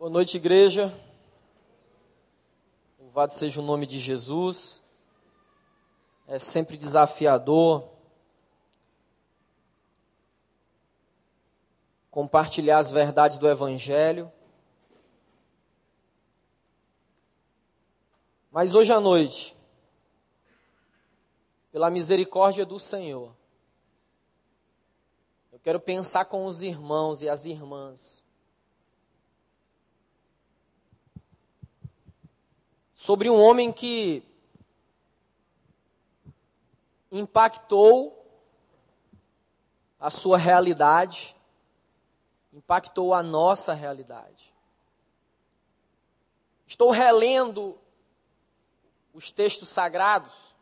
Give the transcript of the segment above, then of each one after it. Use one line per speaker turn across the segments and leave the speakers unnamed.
Boa noite, igreja. Louvado seja o nome de Jesus. É sempre desafiador compartilhar as verdades do Evangelho. Mas hoje à noite, pela misericórdia do Senhor, eu quero pensar com os irmãos e as irmãs sobre um homem que impactou a sua realidade, impactou a nossa realidade. Estou relendo os textos sagrados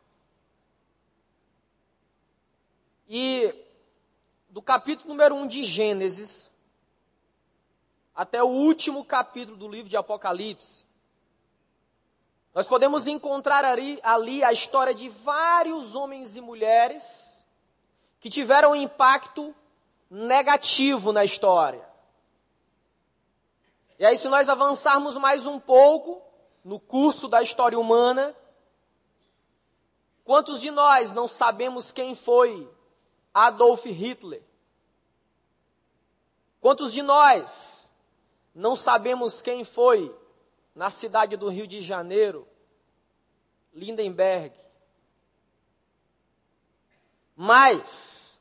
e do capítulo número 1 de Gênesis até o último capítulo do livro de Apocalipse, nós podemos encontrar ali, ali, a história de vários homens e mulheres que tiveram um impacto negativo na história. E aí, se nós avançarmos mais um pouco no curso da história humana, quantos de nós não sabemos quem foi Adolf Hitler? Quantos de nós não sabemos quem foi na cidade do Rio de Janeiro, Lindenberg. Mas,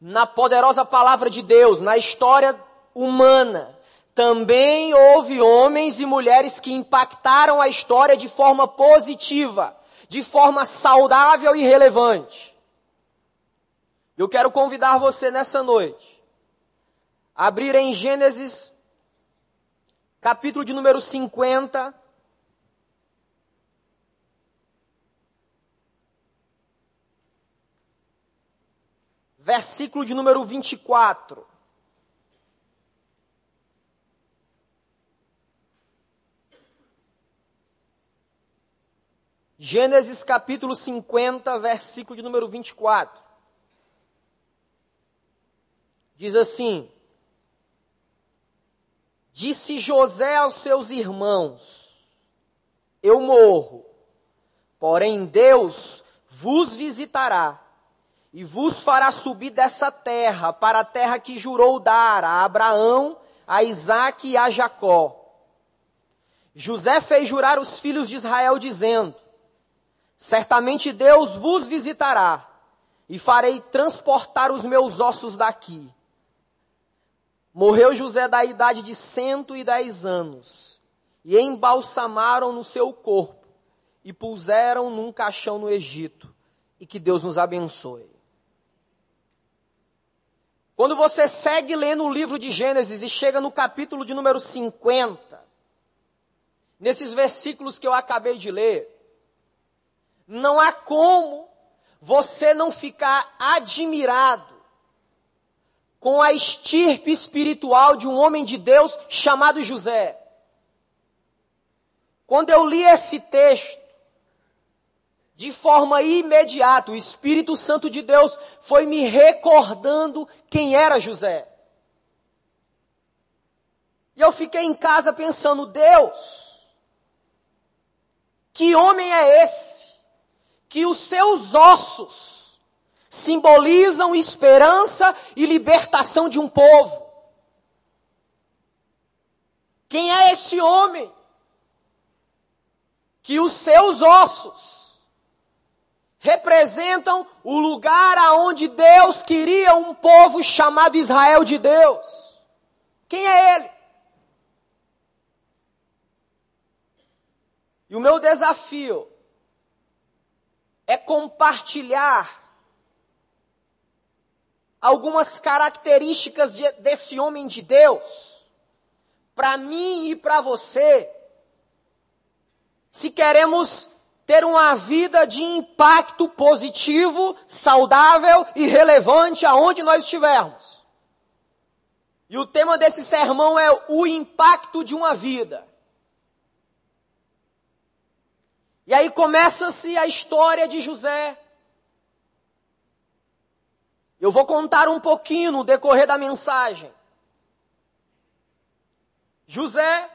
na poderosa palavra de Deus, na história humana, também houve homens e mulheres que impactaram a história de forma positiva, de forma saudável e relevante. Eu quero convidar você nessa noite a abrir em Gênesis capítulo de número 50. Versículo de número 24. Gênesis capítulo 50, versículo de número 24. Diz assim: Disse José aos seus irmãos: Eu morro, porém Deus vos visitará e vos fará subir dessa terra para a terra que jurou dar a Abraão, a Isaque e a Jacó. José fez jurar os filhos de Israel, dizendo: Certamente Deus vos visitará, e farei transportar os meus ossos daqui. Morreu José da idade de cento e dez anos, e embalsamaram no seu corpo, e puseram num caixão no Egito, e que Deus nos abençoe. Quando você segue lendo o livro de Gênesis e chega no capítulo de número 50, nesses versículos que eu acabei de ler, não há como você não ficar admirado com a estirpe espiritual de um homem de Deus chamado José. Quando eu li esse texto, de forma imediata, o Espírito Santo de Deus foi me recordando quem era José. E eu fiquei em casa pensando, Deus, que homem é esse? Que os seus ossos simbolizam esperança e libertação de um povo. Quem é esse homem? Que os seus ossos representam o lugar aonde Deus queria um povo chamado Israel de Deus. Quem é ele? E o meu desafio é compartilhar algumas características de, desse homem de Deus, para mim e para você, se queremos ter uma vida de impacto positivo, saudável e relevante aonde nós estivermos. E o tema desse sermão é o impacto de uma vida. E aí começa-se a história de José. Eu vou contar um pouquinho no decorrer da mensagem. José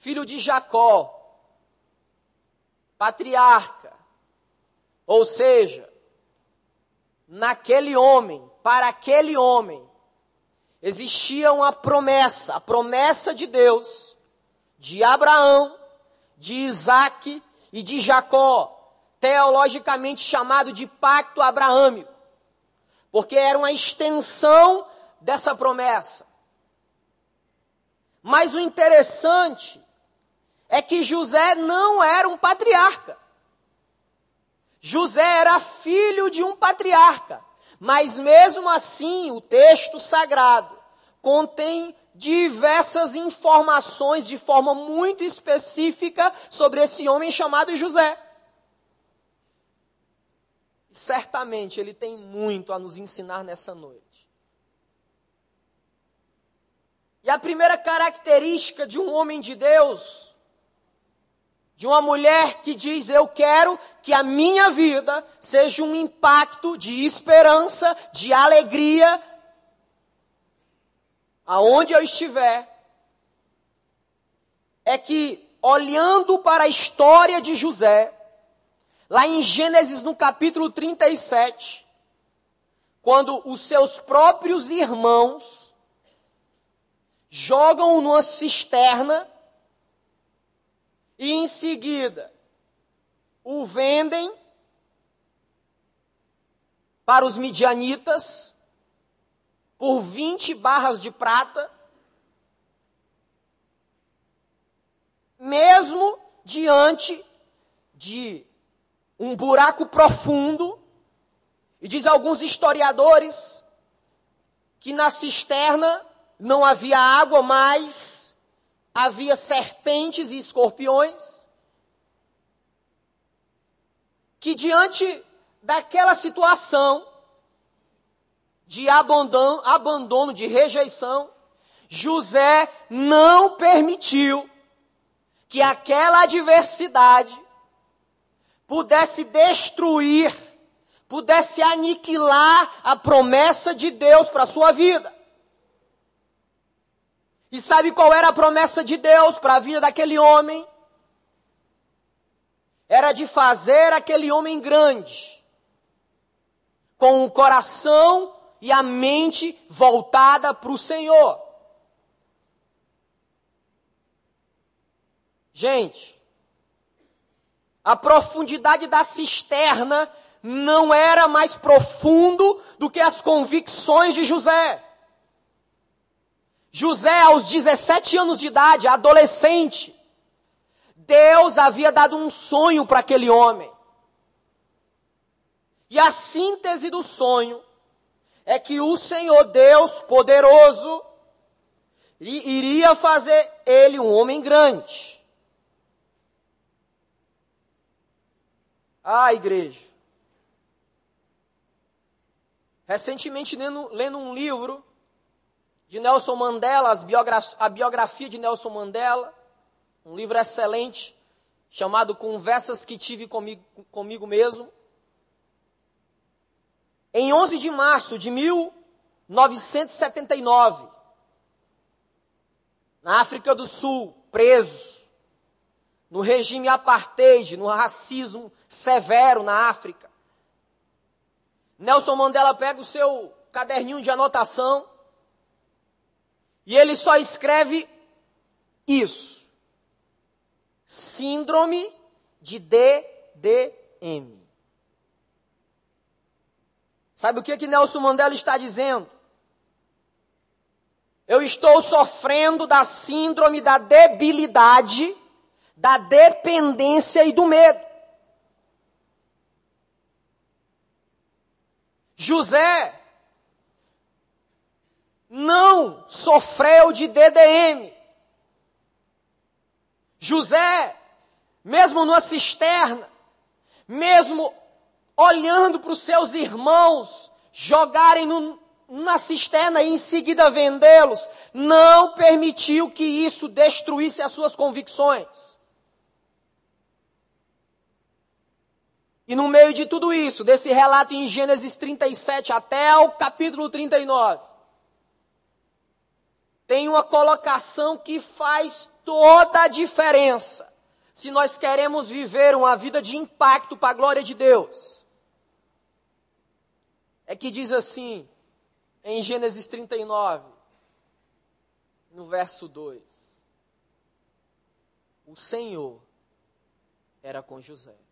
filho de Jacó, patriarca. Ou seja, naquele homem, para aquele homem, existia uma promessa, a promessa de Deus, de Abraão, de Isaac e de Jacó, teologicamente chamado de pacto abraâmico, porque era uma extensão dessa promessa. Mas o interessante é que José não era um patriarca. José era filho de um patriarca. Mas mesmo assim, o texto sagrado contém diversas informações de forma muito específica sobre esse homem chamado José. E certamente ele tem muito a nos ensinar nessa noite. E a primeira característica de um homem de Deus, de uma mulher que diz: Eu quero que a minha vida seja um impacto de esperança, de alegria, aonde eu estiver, é que, olhando para a história de José, lá em Gênesis no capítulo 37, quando os seus próprios irmãos jogam numa cisterna e em seguida o vendem para os midianitas por 20 barras de prata, mesmo diante de um buraco profundo, e diz alguns historiadores que na cisterna não havia água, mas havia serpentes e escorpiões. Que diante daquela situação de abandono, abandono, de rejeição, José não permitiu que aquela adversidade pudesse destruir, pudesse aniquilar a promessa de Deus para a sua vida. E sabe qual era a promessa de Deus para a vida daquele homem? Era de fazer aquele homem grande, com o coração e a mente voltada para o Senhor. Gente, a profundidade da cisterna não era mais profundo do que as convicções de José. José, aos 17 anos de idade, adolescente, Deus havia dado um sonho para aquele homem. E a síntese do sonho é que o Senhor Deus poderoso iria fazer ele um homem grande. Ah, igreja. Recentemente, lendo, lendo um livro de Nelson Mandela, a biografia de Nelson Mandela, um livro excelente, chamado Conversas que Tive Comigo, comigo Mesmo. Em 11 de março de 1979, na África do Sul, preso, no regime apartheid, no racismo severo na África, Nelson Mandela pega o seu caderninho de anotação e ele só escreve isso. Síndrome de DDM. Sabe o que que Nelson Mandela está dizendo? Eu estou sofrendo da síndrome da debilidade, da dependência e do medo. José não sofreu de DDM. José, mesmo numa cisterna, mesmo olhando para os seus irmãos jogarem no, na cisterna e em seguida vendê-los, não permitiu que isso destruísse as suas convicções. E no meio de tudo isso, desse relato em Gênesis 37 até o capítulo 39, tem uma colocação que faz toda a diferença se nós queremos viver uma vida de impacto para a glória de Deus. É que diz assim, em Gênesis 39, no verso 2: O Senhor era com José.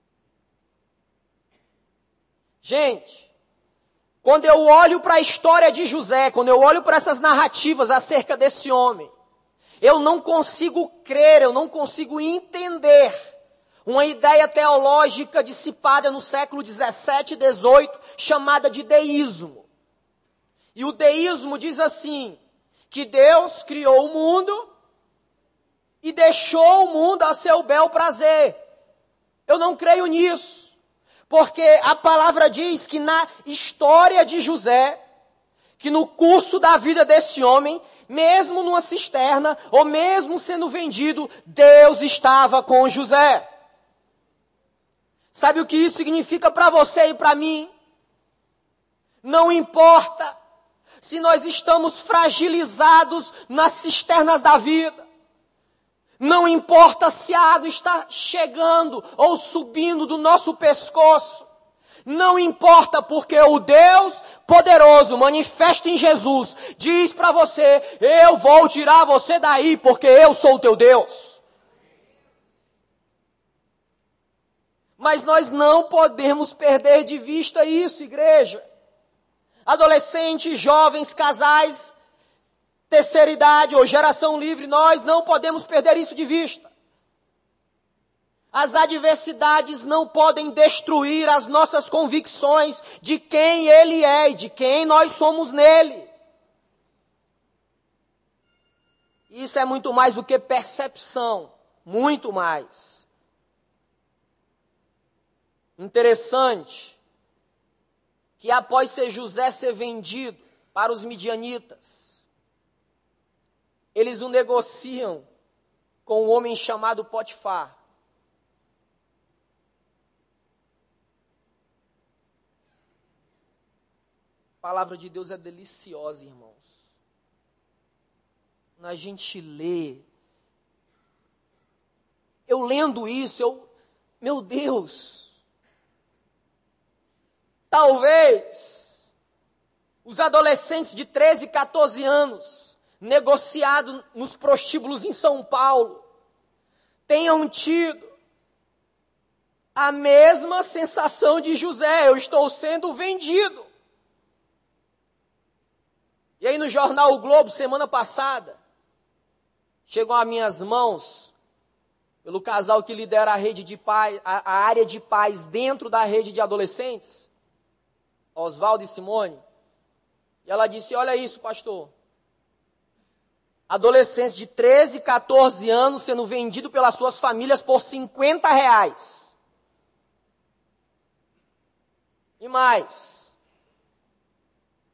Gente, quando eu olho para a história de José, quando eu olho para essas narrativas acerca desse homem, eu não consigo crer, eu não consigo entender uma ideia teológica dissipada no século 17 e 18, chamada de deísmo. E o deísmo diz assim: que Deus criou o mundo e deixou o mundo a seu bel prazer. Eu não creio nisso, porque a palavra diz que na história de José, que no curso da vida desse homem, mesmo numa cisterna, ou mesmo sendo vendido, Deus estava com José. Sabe o que isso significa para você e para mim? Não importa se nós estamos fragilizados nas cisternas da vida. Não importa se a água está chegando ou subindo do nosso pescoço. Não importa porque o Deus poderoso manifesta em Jesus diz para você: Eu vou tirar você daí porque eu sou o teu Deus. Mas nós não podemos perder de vista isso, igreja adolescentes, jovens, casais, terceira idade ou geração livre, nós não podemos perder isso de vista. As adversidades não podem destruir as nossas convicções de quem Ele é e de quem nós somos nele. Isso é muito mais do que percepção, muito mais. Interessante que após ser José ser vendido para os midianitas, eles o negociam com um homem chamado Potifar. A palavra de Deus é deliciosa, irmãos. Quando a gente lê, eu lendo isso, eu, meu Deus, Talvez os adolescentes de 13, 14 anos, negociados nos prostíbulos em São Paulo, tenham tido a mesma sensação de José: eu estou sendo vendido. E aí no jornal O Globo, semana passada, chegou às minhas mãos, pelo casal que lidera a rede de paz, a, a área de paz dentro da rede de adolescentes, Oswaldo e Simone. E ela disse: Olha isso, pastor. Adolescentes de 13, 14 anos sendo vendido pelas suas famílias por 50 reais. E mais,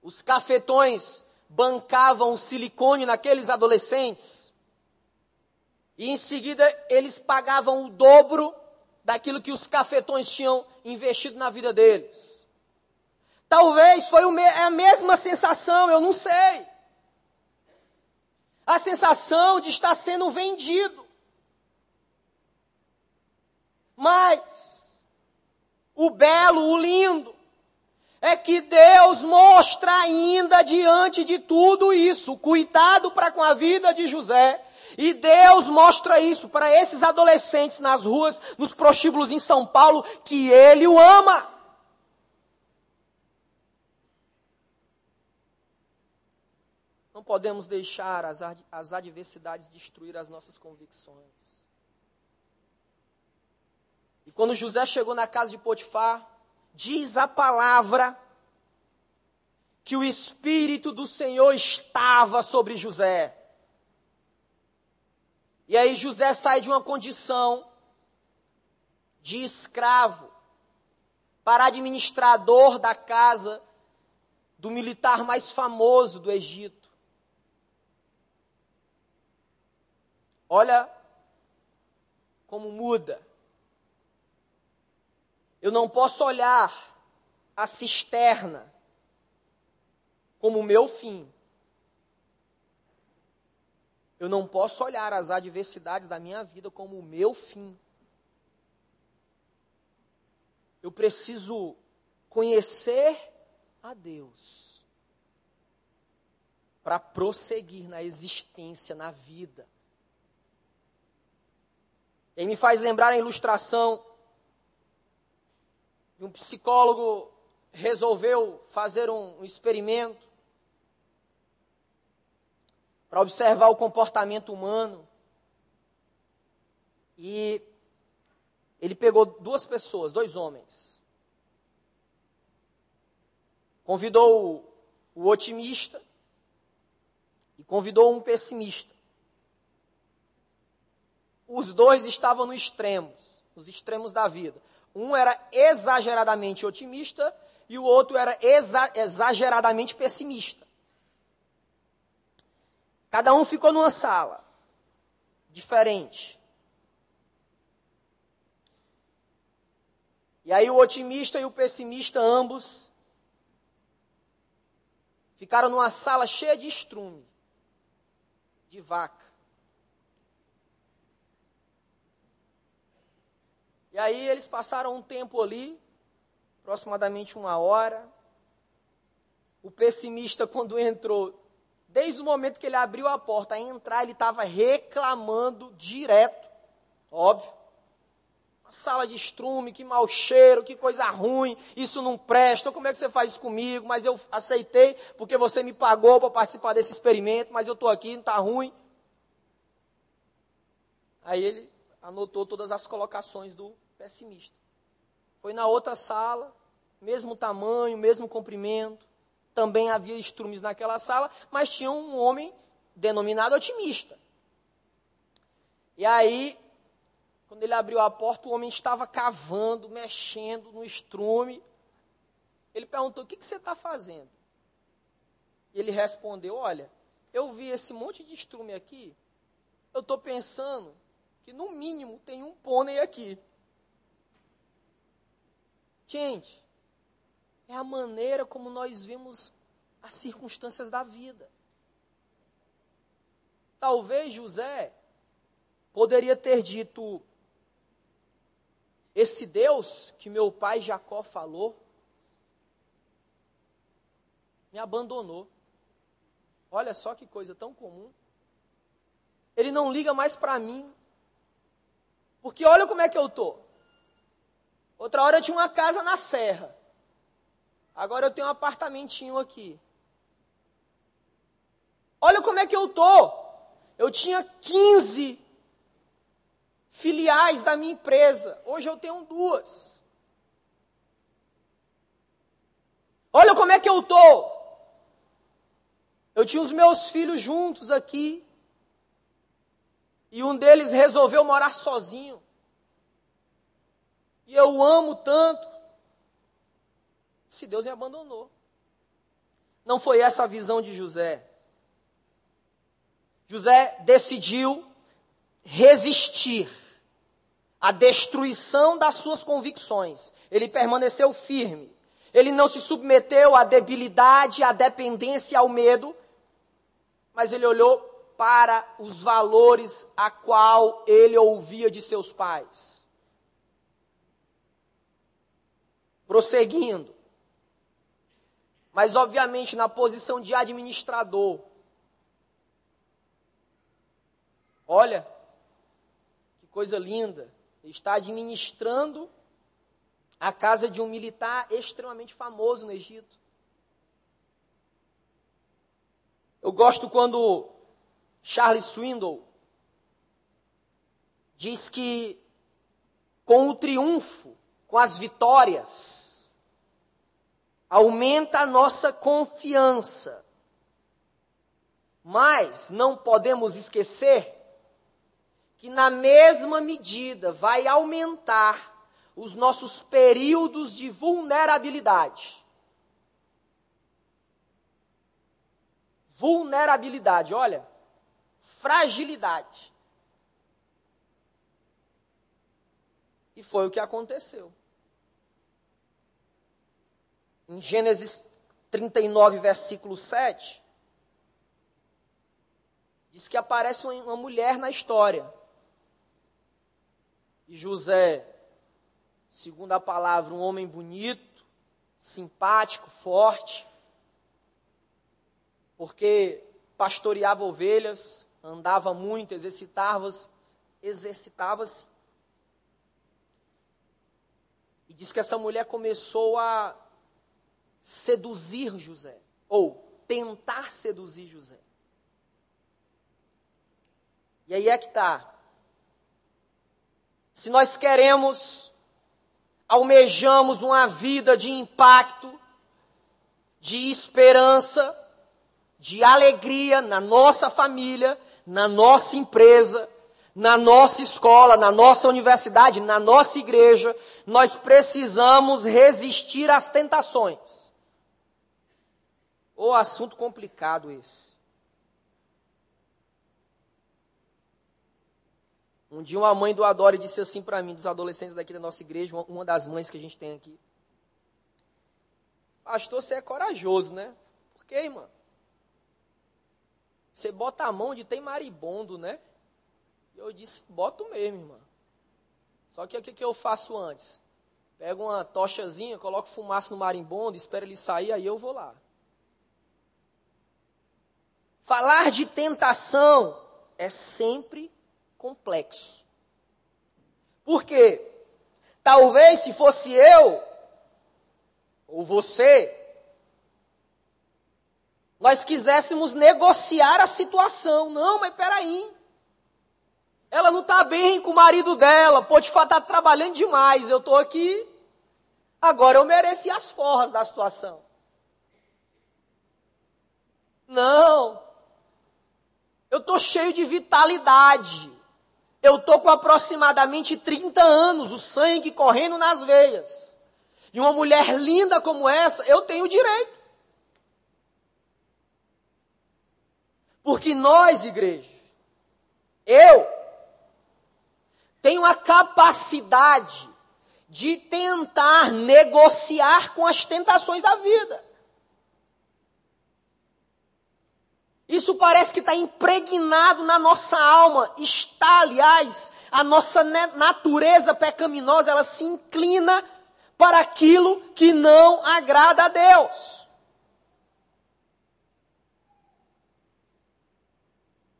os cafetões bancavam o silicone naqueles adolescentes. E em seguida eles pagavam o dobro daquilo que os cafetões tinham investido na vida deles. Talvez foi é a mesma sensação, eu não sei. A sensação de estar sendo vendido. Mas, o belo, o lindo, é que Deus mostra ainda diante de tudo isso, cuidado para com a vida de José. E Deus mostra isso para esses adolescentes nas ruas, nos prostíbulos em São Paulo, que Ele o ama. Podemos deixar as, as adversidades destruir as nossas convicções. E quando José chegou na casa de Potifar, diz a palavra que o Espírito do Senhor estava sobre José. E aí José sai de uma condição de escravo para administrador da casa do militar mais famoso do Egito. Olha como muda. Eu não posso olhar a cisterna como o meu fim. Eu não posso olhar as adversidades da minha vida como o meu fim. Eu preciso conhecer a Deus para prosseguir na existência, na vida. E me faz lembrar a ilustração de um psicólogo resolveu fazer um, experimento para observar o comportamento humano. E ele pegou duas pessoas, dois homens. Convidou o otimista e convidou um pessimista. Os dois estavam nos extremos, nos extremos da vida. Um era exageradamente otimista e o outro era exa exageradamente pessimista. Cada um ficou numa sala diferente. E aí o otimista e o pessimista, ambos, ficaram numa sala cheia de estrume, de vaca. E aí eles passaram um tempo ali, aproximadamente uma hora. O pessimista, quando entrou, Desde o momento que ele abriu a porta a entrar, ele estava reclamando direto. Óbvio. Uma sala de estrume, que mau cheiro, que coisa ruim, isso não presta, como é que você faz isso comigo? Mas eu aceitei porque você me pagou para participar desse experimento, mas eu estou aqui, não está ruim. Aí ele anotou todas as colocações do pessimista. Foi na outra sala, mesmo tamanho, mesmo comprimento também havia estrumes naquela sala, mas tinha um homem denominado otimista. E aí, quando ele abriu a porta, o homem estava cavando, mexendo no estrume. Ele perguntou: O que, que você está fazendo? Ele respondeu: Olha, eu vi esse monte de estrume aqui. Eu estou pensando que no mínimo tem um pônei aqui. Gente, é a maneira como nós vemos as circunstâncias da vida. Talvez José poderia ter dito: Esse Deus que meu pai Jacó falou, me abandonou. Olha só que coisa tão comum. Ele não liga mais para mim. Porque olha como é que eu tô. Outra hora eu tinha uma casa na serra. Agora eu tenho um apartamentinho aqui. Olha como é que eu tô. Eu tinha 15 filiais da minha empresa. Hoje eu tenho duas. Olha como é que eu tô. Eu tinha os meus filhos juntos aqui. E um deles resolveu morar sozinho. E eu amo tanto se Deus me abandonou. Não foi essa a visão de José. José decidiu resistir à destruição das suas convicções. Ele permaneceu firme. Ele não se submeteu à debilidade, à dependência, ao medo, mas ele olhou para os valores a qual ele ouvia de seus pais. Prosseguindo, mas obviamente na posição de administrador. Olha, que coisa linda. Ele está administrando a casa de um militar extremamente famoso no Egito. Eu gosto quando Charles Swindoll diz que com o triunfo, com as vitórias, aumenta a nossa confiança. Mas não podemos esquecer que, na mesma medida, vai aumentar os nossos períodos de vulnerabilidade. Vulnerabilidade, olha, fragilidade. E foi o que aconteceu. Em Gênesis 39, versículo 7, diz que aparece uma mulher na história. E José, segundo a palavra, um homem bonito, simpático, forte, porque pastoreava ovelhas, andava muito, exercitava-se, exercitava-se. E diz que essa mulher começou a seduzir José, ou tentar seduzir José. E aí é que está. Se nós queremos, almejamos uma vida de impacto, de esperança, de alegria na nossa família, na nossa empresa, na nossa escola, na nossa universidade, na nossa igreja, nós precisamos resistir às tentações. O assunto complicado esse. Um dia uma mãe do Adore disse assim para mim, dos adolescentes daqui da nossa igreja, uma das mães que a gente tem aqui. Pastor, você é corajoso, né? Por quê, irmã? Você bota a mão onde tem maribondo, né? E eu disse, boto mesmo, irmã. Só que o que, que eu faço antes? Pego uma tochazinha, coloco fumaça no marimbondo, espero ele sair, aí eu vou lá. Falar de tentação é sempre complexo. Por quê? Talvez se fosse eu, ou você, nós quiséssemos negociar a situação. Não, mas peraí. Ela não está bem com o marido dela, Potifar está trabalhando demais, eu estou aqui. Agora eu mereci as forras da situação. Não. Eu estou cheio de vitalidade. Eu estou com aproximadamente 30 anos, o sangue correndo nas veias. E uma mulher linda como essa, eu tenho direito. Porque nós, igreja, eu tenho a capacidade de tentar negociar com as tentações da vida. Isso parece que está impregnado na nossa alma. Está, aliás, a nossa natureza pecaminosa, ela se inclina para aquilo que não agrada a Deus.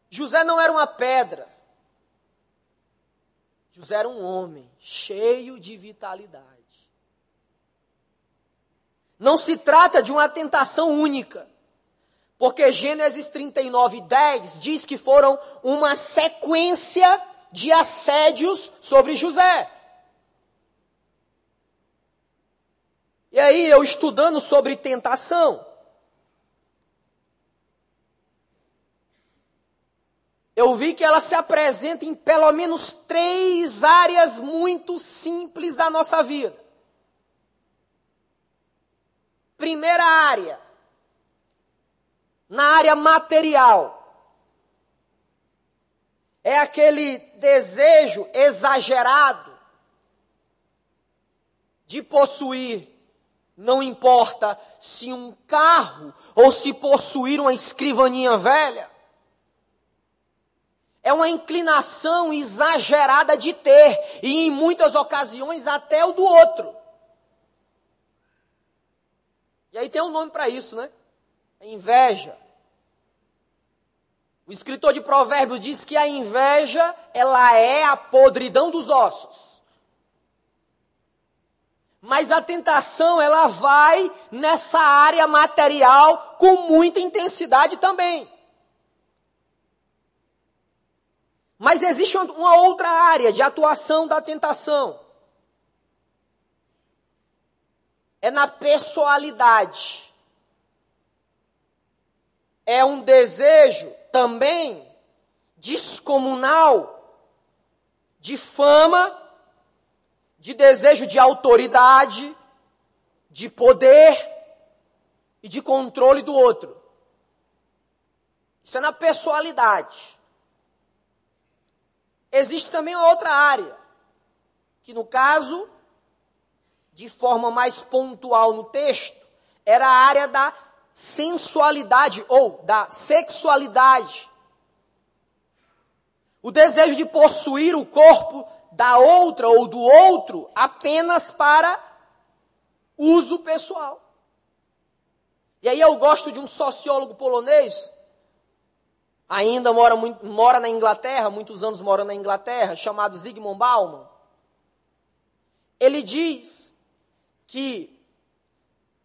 José não era uma pedra. José era um homem cheio de vitalidade. Não se trata de uma tentação única. Porque Gênesis 39, 10 diz que foram uma sequência de assédios sobre José. E aí, eu estudando sobre tentação, eu vi que ela se apresenta em pelo menos três áreas muito simples da nossa vida. Primeira área, na área material. É aquele desejo exagerado de possuir, não importa se um carro ou se possuir uma escrivaninha velha. É uma inclinação exagerada de ter, e em muitas ocasiões até o do outro. E aí tem um nome para isso, né? Inveja. O escritor de Provérbios diz que a inveja, ela é a podridão dos ossos. Mas a tentação, ela vai nessa área material com muita intensidade também. Mas existe uma outra área de atuação da tentação. É na pessoalidade é um desejo também descomunal de fama, de desejo de autoridade, de poder e de controle do outro. Isso é na pessoalidade. Existe também outra área, que no caso, de forma mais pontual no texto, era a área da sensualidade ou da sexualidade. o desejo de possuir o corpo da outra ou do outro apenas para uso pessoal. E aí eu gosto de um sociólogo polonês, ainda mora, mora na Inglaterra, muitos anos mora na Inglaterra, chamado Zygmunt Bauman. Ele diz que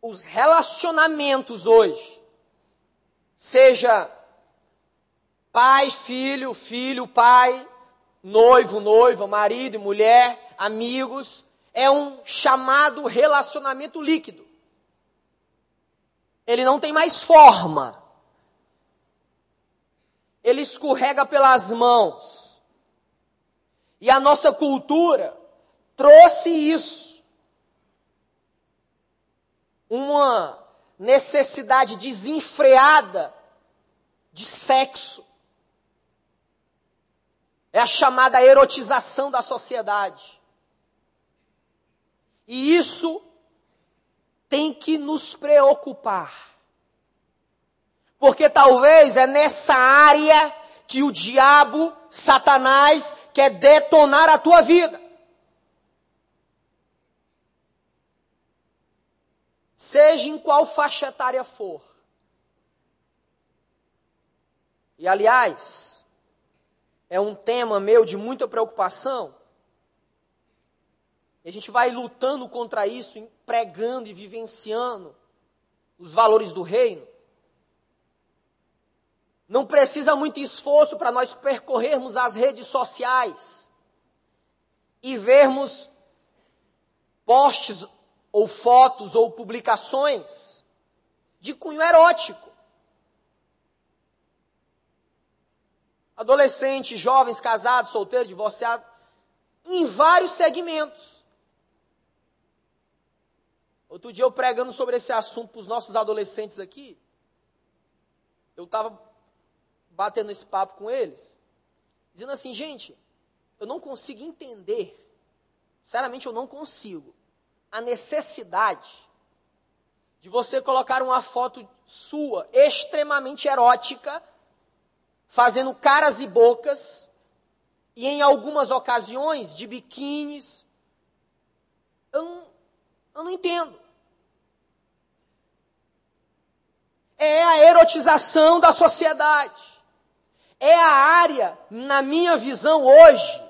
os relacionamentos hoje, seja pai, filho, filho, pai, noivo, noiva, marido mulher, amigos, é um chamado relacionamento líquido. Ele não tem mais forma. Ele escorrega pelas mãos. E a nossa cultura trouxe isso. Uma necessidade desenfreada de sexo. É a chamada erotização da sociedade. E isso tem que nos preocupar. Porque talvez é nessa área que o diabo, Satanás, quer detonar a tua vida. Seja em qual faixa etária for. E aliás, é um tema meu de muita preocupação. E a gente vai lutando contra isso, pregando e vivenciando os valores do reino. Não precisa muito esforço para nós percorrermos as redes sociais e vermos posts ou fotos ou publicações de cunho erótico. adolescentes, jovens, casados, solteiros, divorciados, em vários segmentos. Outro dia eu pregando sobre esse assunto para os nossos adolescentes aqui, eu estava batendo esse papo com eles, dizendo assim, gente, eu não consigo entender, sinceramente eu não consigo, a necessidade de você colocar uma foto sua extremamente erótica fazendo caras e bocas, e em algumas ocasiões de biquínis. Eu não, eu não entendo. É a erotização da sociedade. É a área, na minha visão hoje,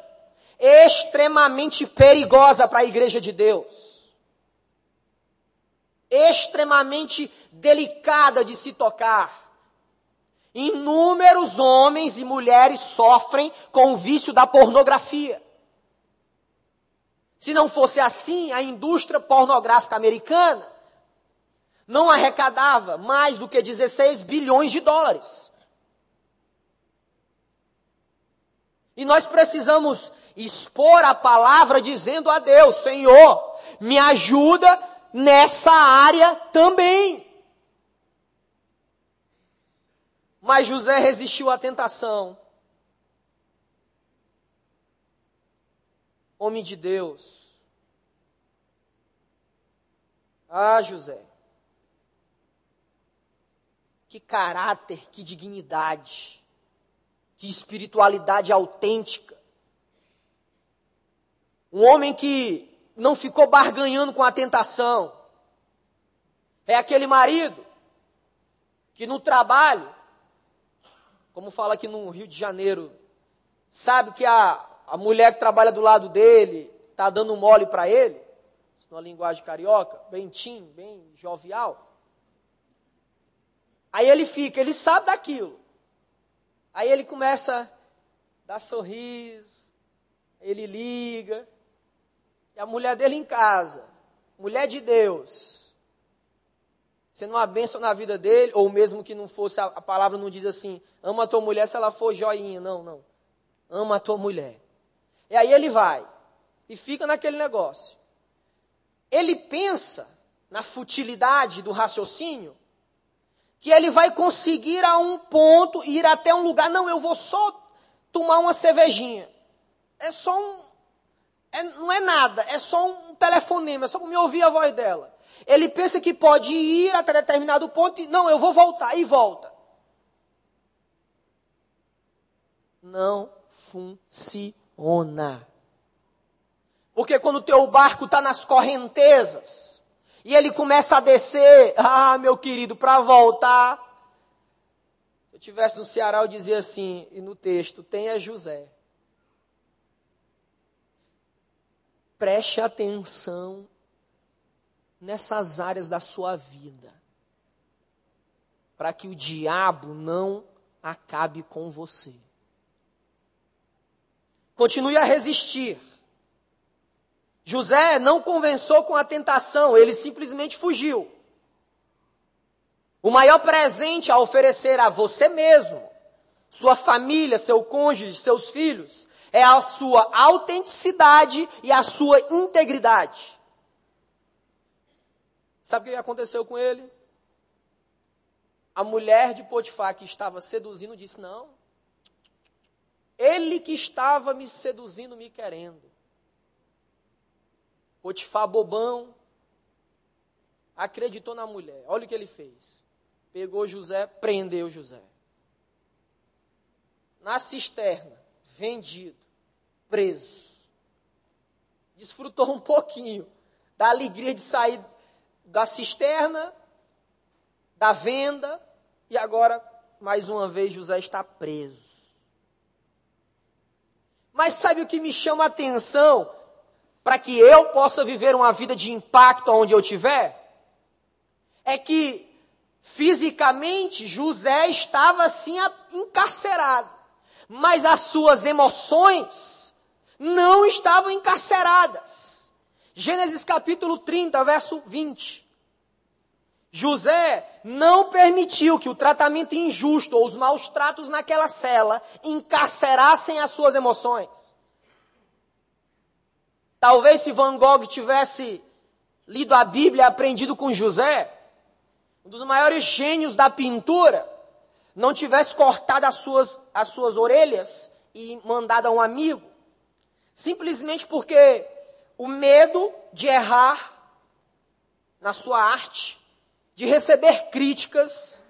extremamente perigosa para a igreja de Deus. Extremamente delicada de se tocar. Inúmeros homens e mulheres sofrem com o vício da pornografia. Se não fosse assim, a indústria pornográfica americana não arrecadava mais do que 16 bilhões de dólares. E nós precisamos expor a palavra dizendo a Deus: Senhor, me ajuda nessa área também. Mas José resistiu à tentação. Homem de Deus. Ah, José. Que caráter, que dignidade, que espiritualidade autêntica. Um homem que não ficou barganhando com a tentação. É aquele marido que no trabalho como fala aqui no Rio de Janeiro, sabe que a, a mulher que trabalha do lado dele está dando mole para ele, na linguagem carioca, bem tim, bem jovial. Aí ele fica, ele sabe daquilo. Aí ele começa a dar sorriso, ele liga, e a mulher dele em casa, mulher de Deus, sendo uma bênção na vida dele, ou mesmo que não fosse, a, a palavra não diz assim, ama a tua mulher se ela for joinha. Não, não. Ama a tua mulher. E aí ele vai e fica naquele negócio. Ele pensa na futilidade do raciocínio, que ele vai conseguir a um ponto, ir até um lugar. Não, eu vou só tomar uma cervejinha. É só um. É, não é nada, é só um telefonema, é só me ouvir a voz dela. Ele pensa que pode ir até determinado ponto e, não, eu vou voltar, e volta. Não, funciona. Porque quando o teu barco está nas correntezas e ele começa a descer, ah, meu querido, para voltar. Se eu tivesse no Ceará, eu dizia assim, e no texto, tenha José. Preste atenção nessas áreas da sua vida, para que o diabo não acabe com você. Continue a resistir. José não convenceu com a tentação, ele simplesmente fugiu. O maior presente a oferecer a você mesmo, sua família, seu cônjuge, seus filhos, é a sua autenticidade e a sua integridade. Sabe o que aconteceu com ele? A mulher de Potifar que estava seduzindo disse: Não, ele que estava me seduzindo, me querendo. Potifar bobão, acreditou na mulher. Olha o que ele fez. Pegou José, prendeu José. Na cisterna, vendido, preso. Desfrutou um pouquinho da alegria de sair da cisterna, da venda, e agora, mais uma vez, José está preso. Mas sabe o que me chama a atenção? para que eu possa viver uma vida de impacto onde eu estiver, é que fisicamente José estava assim encarcerado, mas as suas emoções não estavam encarceradas. Gênesis capítulo 30, verso 20. José não permitiu que o tratamento injusto ou os maus tratos naquela cela encarcerassem as suas emoções. Talvez se Van Gogh tivesse lido a Bíblia e aprendido com José, um dos maiores gênios da pintura, não tivesse cortado as suas, as suas orelhas e mandado a um amigo, simplesmente porque o medo de errar na sua arte, de receber críticas,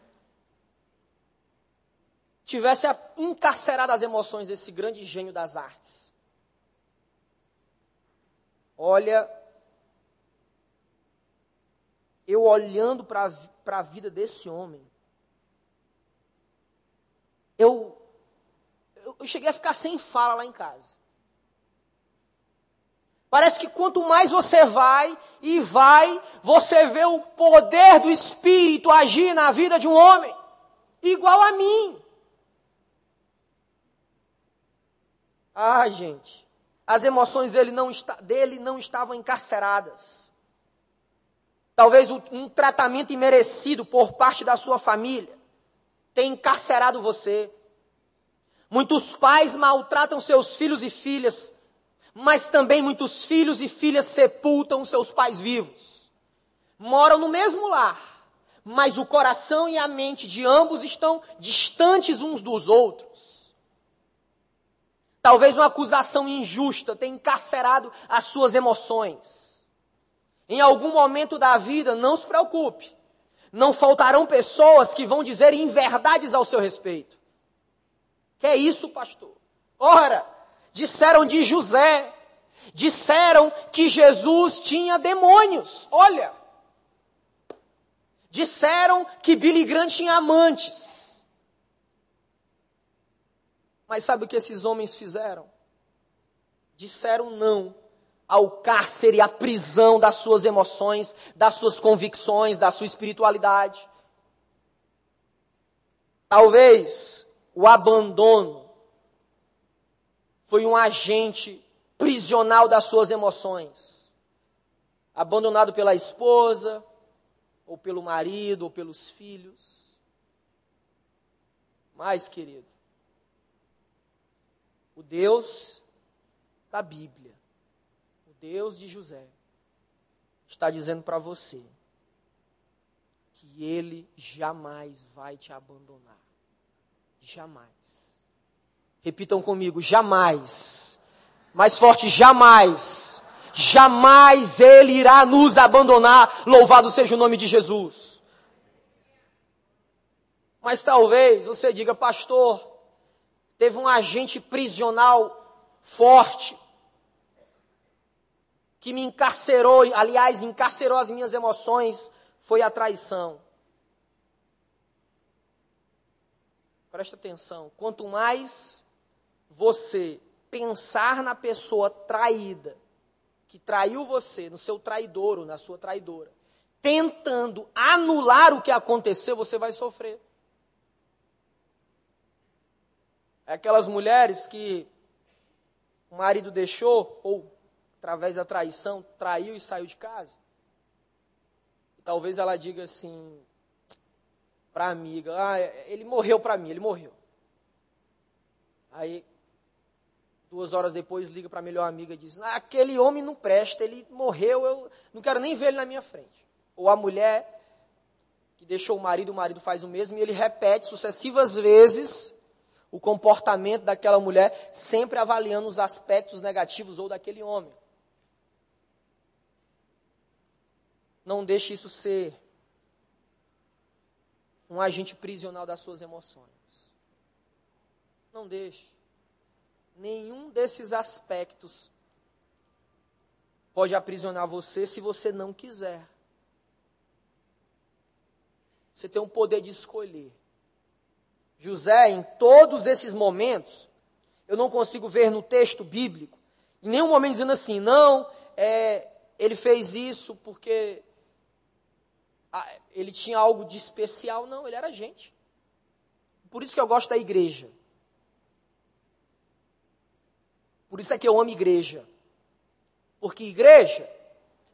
tivesse encarcerado as emoções desse grande gênio das artes. Olha, eu olhando para a vida desse homem, eu, eu cheguei a ficar sem fala lá em casa. Parece que quanto mais você vai e vai, você vê o poder do Espírito agir na vida de um homem, igual a mim. Ah, gente as emoções dele não, está, dele não estavam encarceradas. Talvez um tratamento imerecido por parte da sua família tenha encarcerado você. Muitos pais maltratam seus filhos e filhas, mas também muitos filhos e filhas sepultam seus pais vivos. Moram no mesmo lar, mas o coração e a mente de ambos estão distantes uns dos outros. Talvez uma acusação injusta tenha encarcerado as suas emoções. Em algum momento da vida, não se preocupe. Não faltarão pessoas que vão dizer inverdades ao seu respeito. Que é isso, pastor? Ora, disseram de José, disseram que Jesus tinha demônios. Olha, disseram que Billy Graham tinha amantes. Mas sabe o que esses homens fizeram? Disseram não ao cárcere, à prisão das suas emoções, das suas convicções, da sua espiritualidade. Talvez o abandono foi um agente prisional das suas emoções. Abandonado pela esposa, ou pelo marido, ou pelos filhos. Mas, querido, o Deus da Bíblia, Deus de José, está dizendo para você que ele jamais vai te abandonar. Jamais. Repitam comigo, jamais. Mais forte, jamais. Jamais ele irá nos abandonar. Louvado seja o nome de Jesus. Mas talvez você diga, pastor, teve um agente prisional forte, que me encarcerou, aliás, encarcerou as minhas emoções, foi a traição. Presta atenção, quanto mais você pensar na pessoa traída, que traiu você, no seu traidor ou na sua traidora, tentando anular o que aconteceu, você vai sofrer. É aquelas mulheres que o marido deixou, ou através da traição, traiu e saiu de casa. Talvez ela diga assim para a amiga: Ah, ele morreu para mim, ele morreu. Aí, duas horas depois, liga para a melhor amiga e diz: ah, Aquele homem não presta, ele morreu, eu não quero nem ver ele na minha frente. Ou a mulher que deixou o marido, o marido faz o mesmo e ele repete sucessivas vezes o comportamento daquela mulher, sempre avaliando os aspectos negativos ou daquele homem. Não deixe isso ser um agente prisional das suas emoções. Não deixe. Nenhum desses aspectos pode aprisionar você se você não quiser. Você tem o poder de escolher. José, em todos esses momentos, eu não consigo ver no texto bíblico, em nenhum momento dizendo assim, não, é, ele fez isso porque ele tinha algo de especial. Não, ele era gente. Por isso que eu gosto da igreja. Por isso é que eu amo igreja. Porque igreja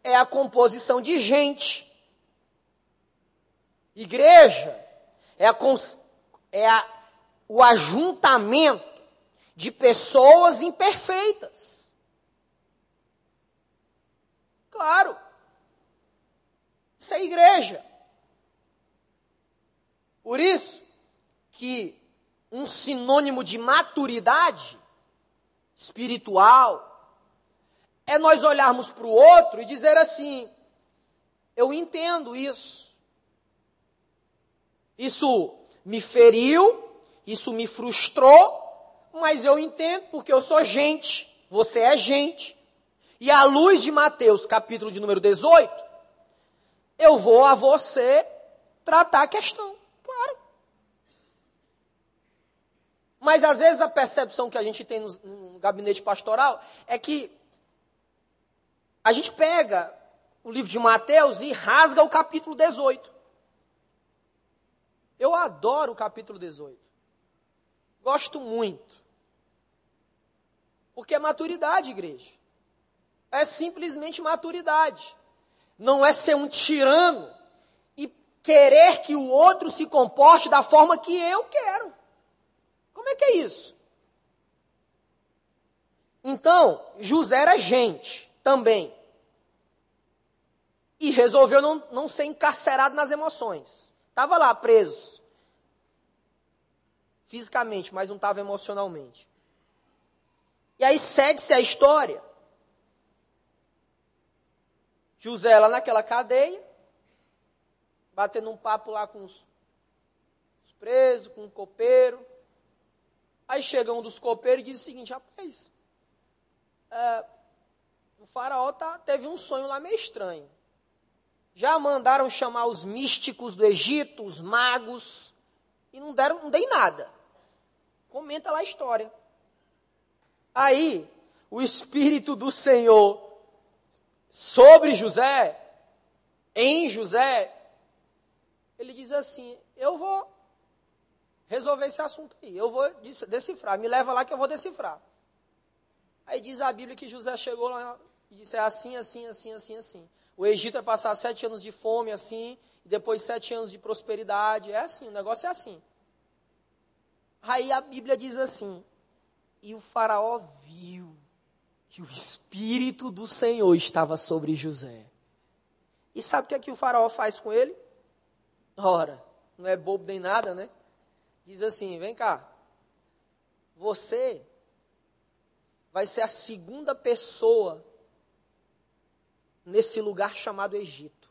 é a composição de gente. Igreja é, a, é a, o ajuntamento de pessoas imperfeitas. Claro. Isso é igreja. Por isso que um sinônimo de maturidade espiritual é nós olharmos para o outro e dizer assim: eu entendo isso. Isso me feriu, isso me frustrou, mas eu entendo porque eu sou gente, você é gente. E à luz de Mateus, capítulo de número 18, eu vou a você tratar a questão. Claro. Mas às vezes a percepção que a gente tem no, no gabinete pastoral é que a gente pega o livro de Mateus e rasga o capítulo 18. Eu adoro o capítulo 18. Gosto muito. Porque é maturidade, igreja. É simplesmente maturidade não é ser um tirano e querer que o outro se comporte da forma que eu quero. Como é que é isso? Então, José era gente também. E resolveu não, não ser encarcerado nas emoções. Estava lá preso. Fisicamente, mas não estava emocionalmente. E aí segue-se a história José lá naquela cadeia, batendo um papo lá com os, os presos, com o copeiro. Aí chega um dos copeiros e diz o seguinte, rapaz, é, o faraó tá, teve um sonho lá meio estranho. Já mandaram chamar os místicos do Egito, os magos, e não deram, não dei nada. Comenta lá a história. Aí, o Espírito do Senhor sobre José, em José, ele diz assim: Eu vou resolver esse assunto aí, eu vou decifrar, me leva lá que eu vou decifrar. Aí diz a Bíblia que José chegou lá e disse: É assim, assim, assim, assim, assim. O Egito vai passar sete anos de fome assim, e depois sete anos de prosperidade. É assim, o negócio é assim. Aí a Bíblia diz assim: E o Faraó viu que o Espírito do Senhor estava sobre José. E sabe o que, é que o faraó faz com ele? Ora, não é bobo nem nada, né? Diz assim: vem cá, você vai ser a segunda pessoa nesse lugar chamado Egito.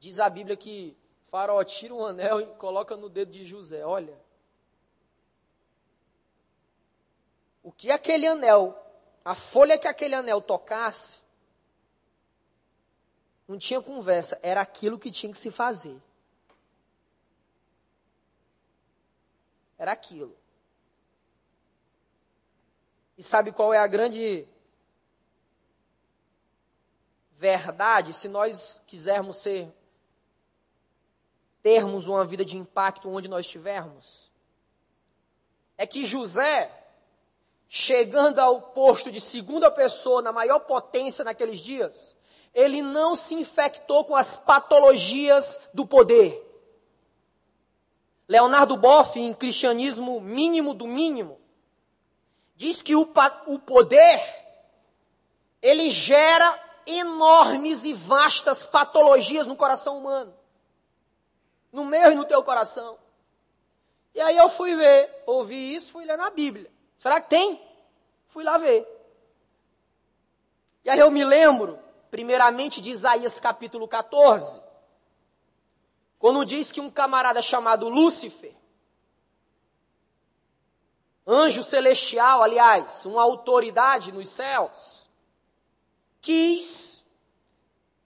Diz a Bíblia que Faraó tira um anel e coloca no dedo de José. Olha, o que aquele anel, a folha que aquele anel tocasse, não tinha conversa, era aquilo que tinha que se fazer. Era aquilo. E sabe qual é a grande verdade? Se nós quisermos ser termos uma vida de impacto onde nós estivermos, é que José, chegando ao posto de segunda pessoa na maior potência naqueles dias, ele não se infectou com as patologias do poder. Leonardo Boff, em Cristianismo Mínimo do Mínimo, diz que o, o poder, ele gera enormes e vastas patologias no coração humano. No meu e no teu coração. E aí eu fui ver, ouvi isso, fui ler na Bíblia. Será que tem? Fui lá ver. E aí eu me lembro, primeiramente, de Isaías capítulo 14, quando diz que um camarada chamado Lúcifer, anjo celestial, aliás, uma autoridade nos céus, quis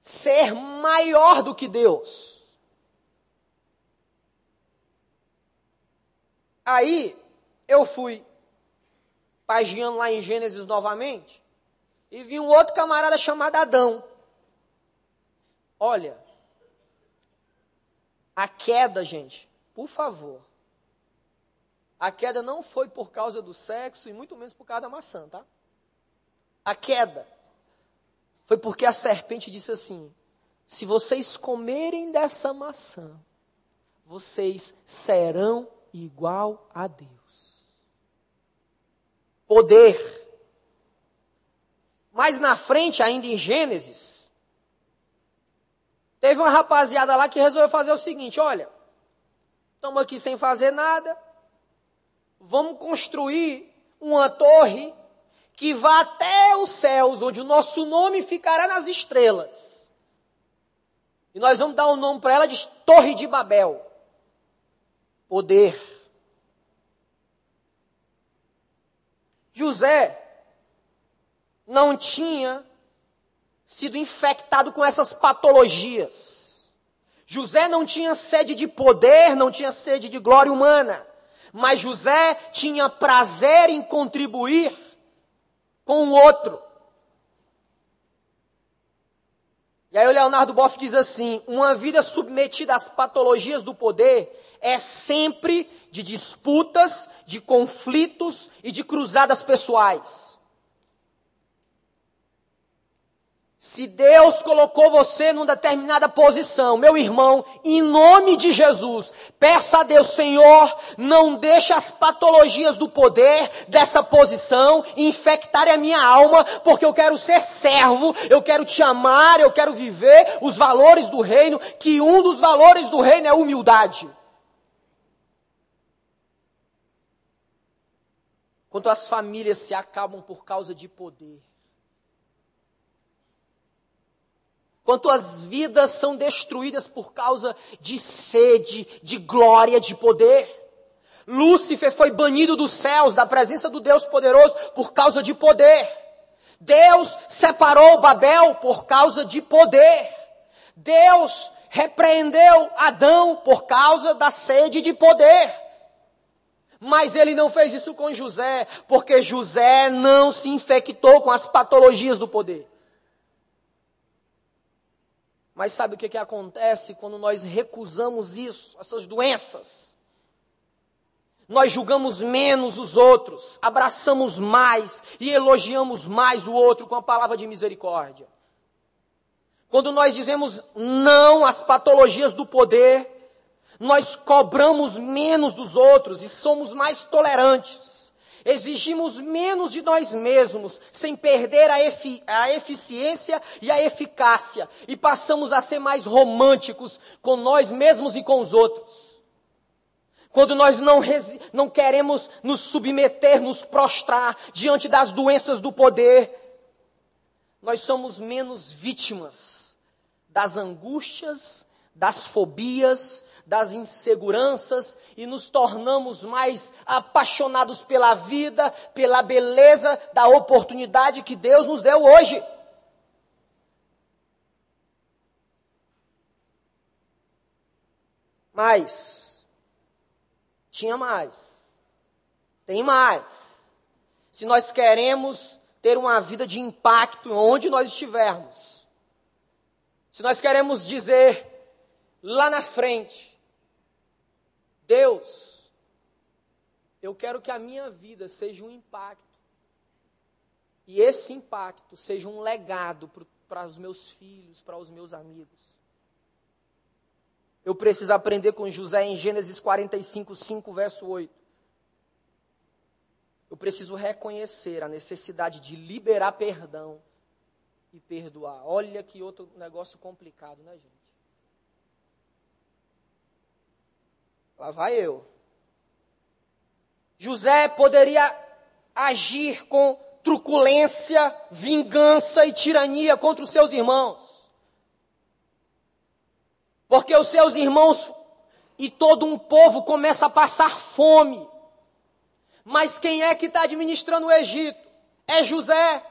ser maior do que Deus. Aí eu fui pagiando lá em Gênesis novamente e vi um outro camarada chamado Adão. Olha, a queda, gente, por favor, a queda não foi por causa do sexo e muito menos por causa da maçã, tá? A queda foi porque a serpente disse assim: se vocês comerem dessa maçã, vocês serão igual a Deus. Poder. Mais na frente, ainda em Gênesis, teve uma rapaziada lá que resolveu fazer o seguinte: olha, estamos aqui sem fazer nada, vamos construir uma torre que vá até os céus, onde o nosso nome ficará nas estrelas. E nós vamos dar o um nome para ela de Torre de Babel. Poder. José não tinha sido infectado com essas patologias. José não tinha sede de poder, não tinha sede de glória humana. Mas José tinha prazer em contribuir com o outro. E aí o Leonardo Boff diz assim: uma vida submetida às patologias do poder é sempre de disputas, de conflitos e de cruzadas pessoais. Se Deus colocou você numa determinada posição, meu irmão, em nome de Jesus, peça a Deus, Senhor, não deixe as patologias do poder dessa posição infectarem a minha alma, porque eu quero ser servo, eu quero te amar, eu quero viver os valores do reino, que um dos valores do reino é humildade. Quanto as famílias se acabam por causa de poder. quanto as vidas são destruídas por causa de sede, de glória, de poder. Lúcifer foi banido dos céus, da presença do Deus poderoso, por causa de poder. Deus separou Babel por causa de poder. Deus repreendeu Adão por causa da sede de poder. Mas ele não fez isso com José, porque José não se infectou com as patologias do poder. Mas sabe o que, que acontece quando nós recusamos isso, essas doenças? Nós julgamos menos os outros, abraçamos mais e elogiamos mais o outro com a palavra de misericórdia. Quando nós dizemos não às patologias do poder, nós cobramos menos dos outros e somos mais tolerantes. Exigimos menos de nós mesmos, sem perder a, efi a, eficiência e a eficácia, e passamos a ser mais românticos com nós mesmos e com os outros. Quando nós não, não queremos nos submeter, nos prostrar diante das doenças do poder, nós somos menos vítimas das angústias, das fobias, das inseguranças e nos tornamos mais apaixonados pela vida, pela beleza da oportunidade que Deus nos deu hoje. Mas, tinha mais, tem mais. Se nós queremos ter uma vida de impacto onde nós estivermos, se nós queremos dizer lá na frente, Deus, eu quero que a minha vida seja um impacto. E esse impacto seja um legado para os meus filhos, para os meus amigos. Eu preciso aprender com José em Gênesis 45, 5, verso 8. Eu preciso reconhecer a necessidade de liberar perdão e perdoar. Olha que outro negócio complicado, né, gente? Lá vai eu. José poderia agir com truculência, vingança e tirania contra os seus irmãos. Porque os seus irmãos e todo um povo começa a passar fome. Mas quem é que está administrando o Egito? É José.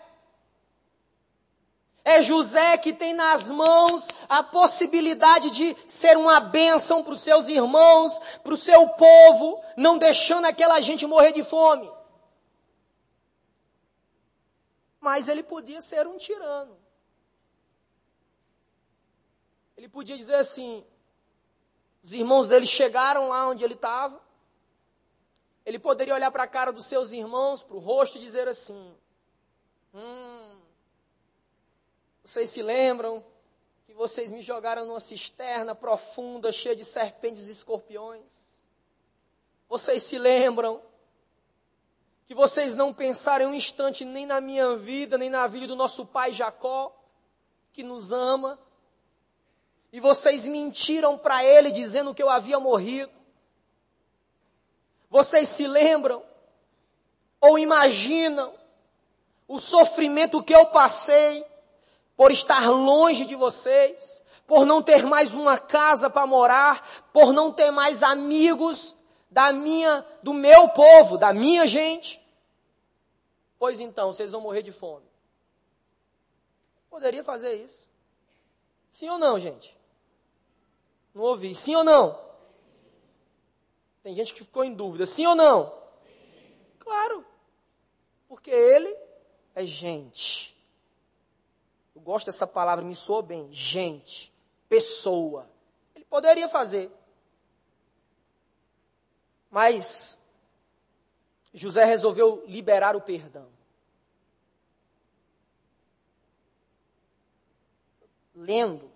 É José que tem nas mãos a possibilidade de ser uma bênção para os seus irmãos, para o seu povo, não deixando aquela gente morrer de fome. Mas ele podia ser um tirano. Ele podia dizer assim: os irmãos dele chegaram lá onde ele estava. Ele poderia olhar para a cara dos seus irmãos, para o rosto e dizer assim: Hum, vocês se lembram que vocês me jogaram numa cisterna profunda, cheia de serpentes e escorpiões? Vocês se lembram que vocês não pensaram um instante nem na minha vida, nem na vida do nosso pai Jacó, que nos ama? E vocês mentiram para ele dizendo que eu havia morrido? Vocês se lembram ou imaginam o sofrimento que eu passei por estar longe de vocês, por não ter mais uma casa para morar, por não ter mais amigos da minha, do meu povo, da minha gente. Pois então, vocês vão morrer de fome. Poderia fazer isso. Sim ou não, gente? Não ouvi. Sim ou não? Tem gente que ficou em dúvida. Sim ou não? Claro. Porque ele é gente. Eu gosto dessa palavra, me soa bem. Gente, pessoa. Ele poderia fazer. Mas José resolveu liberar o perdão. Lendo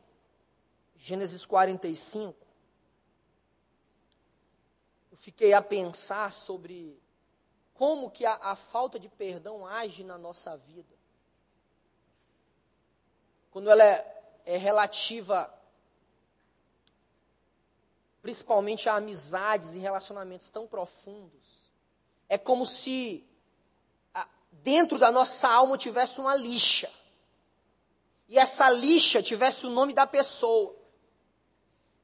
Gênesis 45, eu fiquei a pensar sobre como que a, a falta de perdão age na nossa vida quando ela é, é relativa principalmente a amizades e relacionamentos tão profundos, é como se dentro da nossa alma tivesse uma lixa. E essa lixa tivesse o nome da pessoa.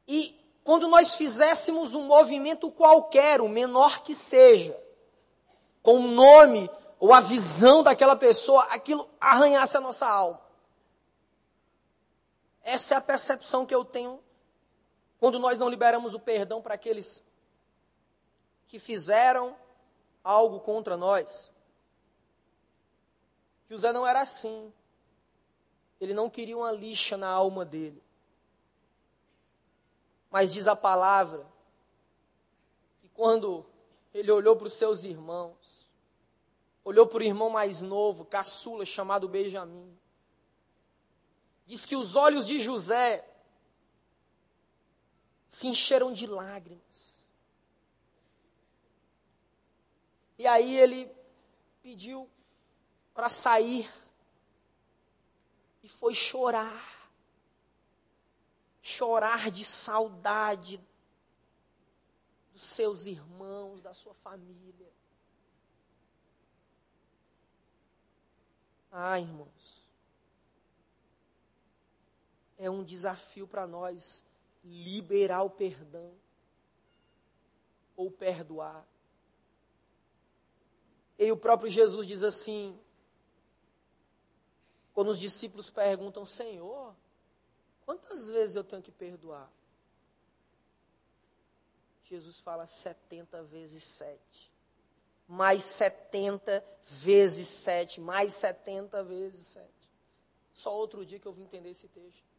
E quando nós fizéssemos um movimento qualquer, o menor que seja, com o nome ou a visão daquela pessoa, aquilo arranhasse a nossa alma. Essa é a percepção que eu tenho quando nós não liberamos o perdão para aqueles que fizeram algo contra nós. Que não era assim. Ele não queria uma lixa na alma dele. Mas diz a palavra que quando ele olhou para os seus irmãos, olhou para o irmão mais novo, caçula, chamado Benjamim, diz que os olhos de José se encheram de lágrimas. E aí ele pediu para sair e foi chorar. Chorar de saudade dos seus irmãos, da sua família. Ah, irmãos é um desafio para nós liberar o perdão ou perdoar. E o próprio Jesus diz assim: quando os discípulos perguntam, Senhor, quantas vezes eu tenho que perdoar? Jesus fala 70 vezes 7. Mais 70 vezes 7. Mais 70 vezes 7. Só outro dia que eu vim entender esse texto.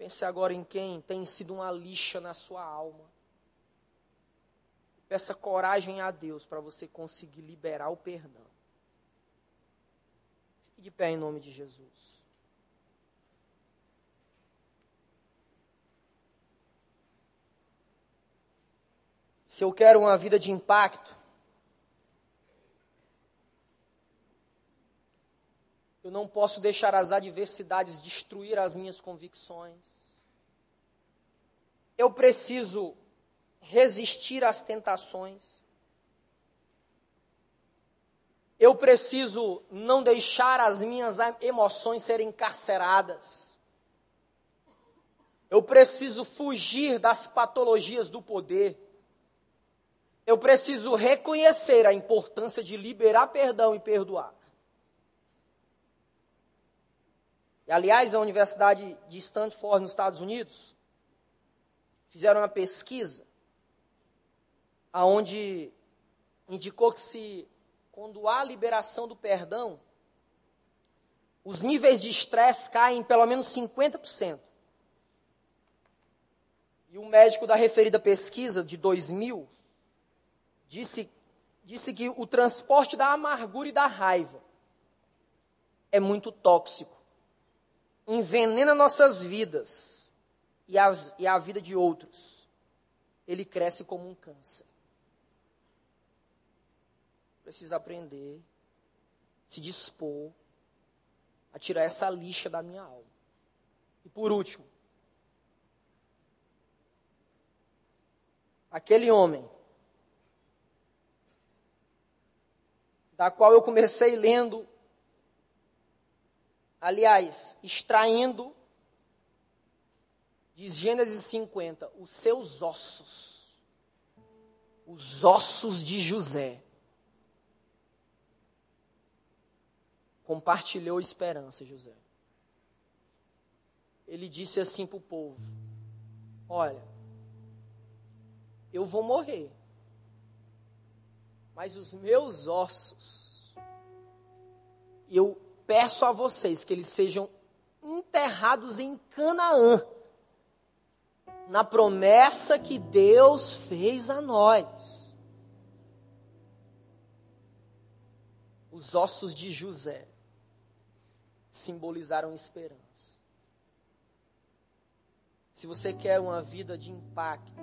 Pense agora em quem tem sido uma lixa na sua alma. Peça coragem a Deus para você conseguir liberar o perdão. Fique de pé em nome de Jesus. Se eu quero uma vida de impacto, eu não posso deixar as adversidades destruir as minhas convicções. Eu preciso resistir às tentações. Eu preciso não deixar as minhas emoções serem encarceradas. Eu preciso fugir das patologias do poder. Eu preciso reconhecer a importância de liberar perdão e perdoar. E, aliás, a Universidade de Stanford, nos Estados Unidos, fizeram uma pesquisa aonde indicou que se quando há liberação do perdão, os níveis de estresse caem em pelo menos 50%. E o médico da referida pesquisa de 2000 disse, disse que o transporte da amargura e da raiva é muito tóxico. Envenena nossas vidas e a, e a vida de outros. Ele cresce como um câncer precisa aprender, se dispor a tirar essa lixa da minha alma. E por último, aquele homem da qual eu comecei lendo, aliás, extraindo de Gênesis 50, os seus ossos, os ossos de José. compartilhou esperança, José. Ele disse assim para o povo: Olha, eu vou morrer, mas os meus ossos, eu peço a vocês que eles sejam enterrados em Canaã, na promessa que Deus fez a nós. Os ossos de José simbolizaram esperança. Se você quer uma vida de impacto,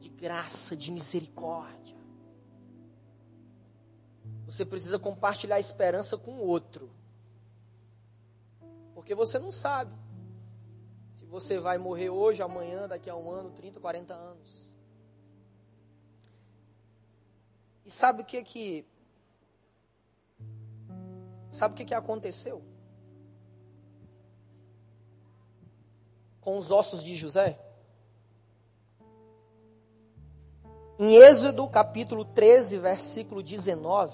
de graça, de misericórdia, você precisa compartilhar a esperança com o outro. Porque você não sabe se você vai morrer hoje, amanhã, daqui a um ano, 30, 40 anos. E sabe o que que Sabe o que, que aconteceu? Com os ossos de José? Em Êxodo capítulo 13, versículo 19,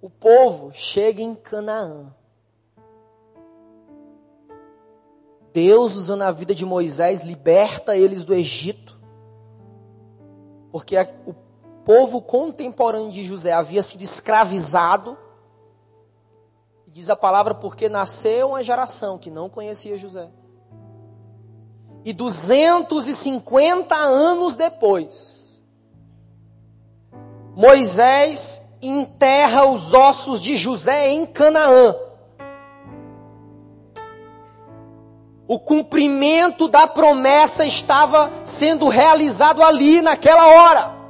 o povo chega em Canaã. Deus, usando a vida de Moisés, liberta eles do Egito. Porque o povo contemporâneo de José havia sido escravizado. Diz a palavra porque nasceu uma geração que não conhecia José. E 250 anos depois, Moisés enterra os ossos de José em Canaã. O cumprimento da promessa estava sendo realizado ali, naquela hora.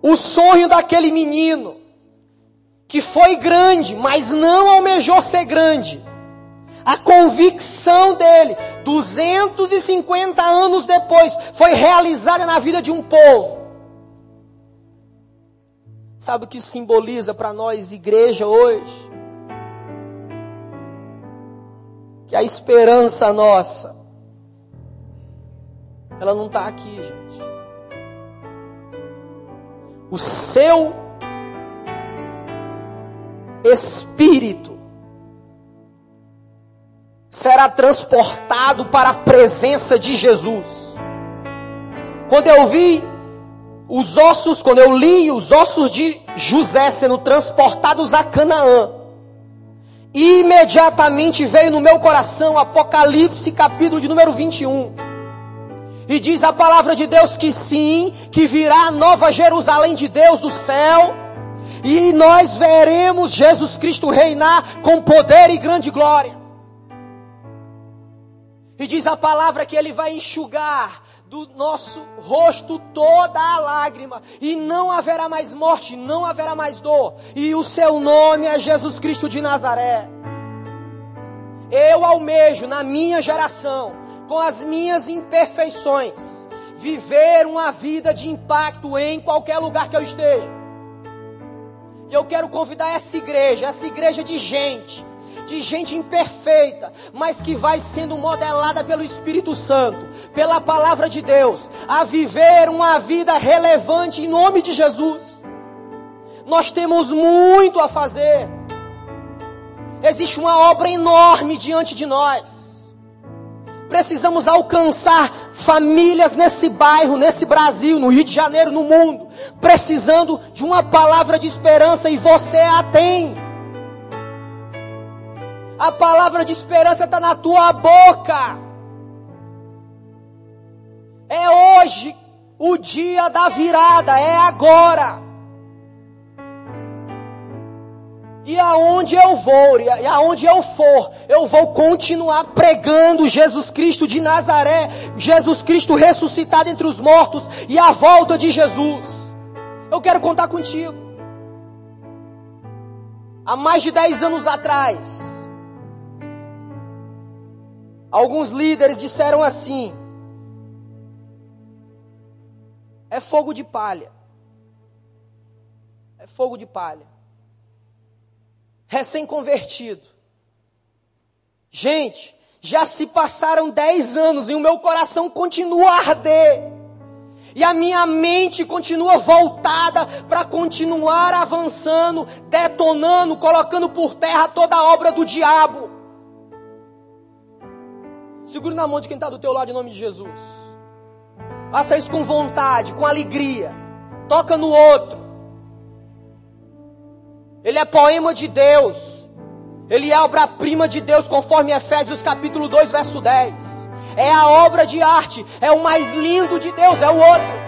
O sonho daquele menino, que foi grande, mas não almejou ser grande. A convicção dele, 250 anos depois, foi realizada na vida de um povo. Sabe o que simboliza para nós, igreja, hoje? Que a esperança nossa, ela não está aqui, gente. O seu espírito será transportado para a presença de Jesus. Quando eu vi os ossos, quando eu li os ossos de José sendo transportados a Canaã, imediatamente veio no meu coração Apocalipse, capítulo de número 21. E diz a palavra de Deus que sim, que virá a nova Jerusalém de Deus do céu, e nós veremos Jesus Cristo reinar com poder e grande glória. E diz a palavra que ele vai enxugar do nosso rosto toda a lágrima, e não haverá mais morte, não haverá mais dor, e o seu nome é Jesus Cristo de Nazaré. Eu almejo na minha geração, com as minhas imperfeições, viver uma vida de impacto em qualquer lugar que eu esteja. E eu quero convidar essa igreja, essa igreja de gente, de gente imperfeita, mas que vai sendo modelada pelo Espírito Santo, pela palavra de Deus, a viver uma vida relevante em nome de Jesus. Nós temos muito a fazer. Existe uma obra enorme diante de nós. Precisamos alcançar famílias nesse bairro, nesse Brasil, no Rio de Janeiro, no mundo, precisando de uma palavra de esperança e você a tem. A palavra de esperança está na tua boca. É hoje o dia da virada, é agora. E aonde eu vou, e aonde eu for, eu vou continuar pregando Jesus Cristo de Nazaré, Jesus Cristo ressuscitado entre os mortos e a volta de Jesus. Eu quero contar contigo. Há mais de 10 anos atrás, alguns líderes disseram assim: é fogo de palha. É fogo de palha recém-convertido. Gente, já se passaram dez anos e o meu coração continua a arder. E a minha mente continua voltada para continuar avançando, detonando, colocando por terra toda a obra do diabo. Segure na mão de quem está do teu lado em nome de Jesus. Faça isso com vontade, com alegria. Toca no outro. Ele é poema de Deus. Ele é obra-prima de Deus, conforme Efésios capítulo 2, verso 10. É a obra de arte, é o mais lindo de Deus, é o outro.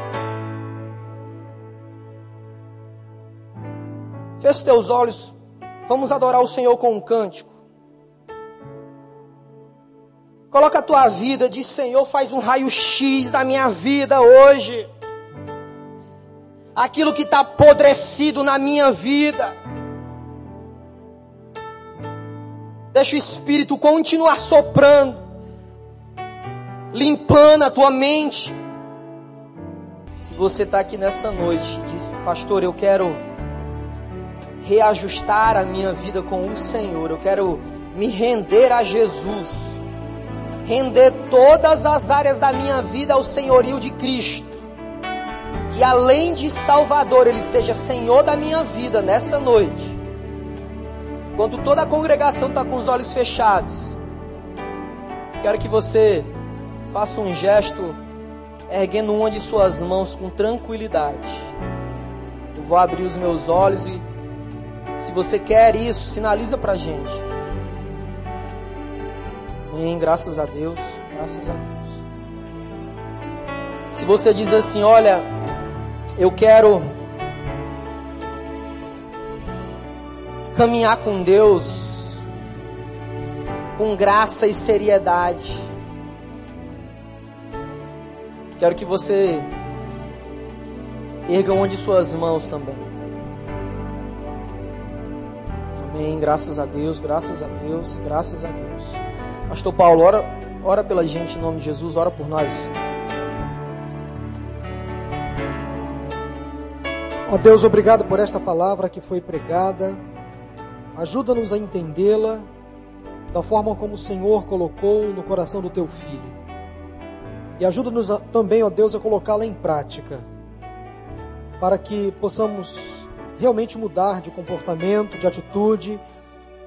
Feche teus olhos, vamos adorar o Senhor com um cântico. Coloca a tua vida, diz Senhor, faz um raio-x da minha vida hoje. Aquilo que está apodrecido na minha vida Deixa o Espírito continuar soprando, limpando a tua mente. Se você está aqui nessa noite diz, pastor, eu quero reajustar a minha vida com o Senhor, eu quero me render a Jesus, render todas as áreas da minha vida ao senhorio de Cristo, que além de Salvador, Ele seja Senhor da minha vida nessa noite. Enquanto toda a congregação está com os olhos fechados, quero que você faça um gesto erguendo uma de suas mãos com tranquilidade. Eu vou abrir os meus olhos e, se você quer isso, sinaliza para a gente. Amém, graças a Deus, graças a Deus. Se você diz assim, olha, eu quero caminhar com Deus com graça e seriedade. Quero que você erga uma de suas mãos também. Amém. Graças a Deus, graças a Deus, graças a Deus. Pastor Paulo, ora, ora pela gente em nome de Jesus, ora por nós.
Ó Deus, obrigado por esta palavra que foi pregada. Ajuda-nos a entendê-la da forma como o Senhor colocou no coração do teu filho. E ajuda-nos também, ó Deus, a colocá-la em prática, para que possamos realmente mudar de comportamento, de atitude,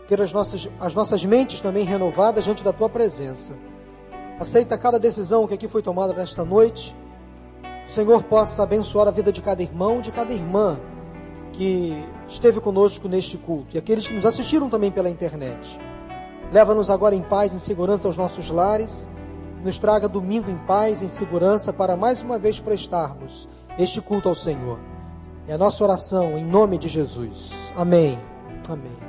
ter as nossas, as nossas mentes também renovadas diante da tua presença. Aceita cada decisão que aqui foi tomada nesta noite. O Senhor possa abençoar a vida de cada irmão, de cada irmã que esteve conosco neste culto e aqueles que nos assistiram também pela internet. Leva-nos agora em paz, em segurança aos nossos lares. Nos traga domingo em paz, em segurança, para mais uma vez prestarmos este culto ao Senhor. É a nossa oração em nome de Jesus. Amém. Amém.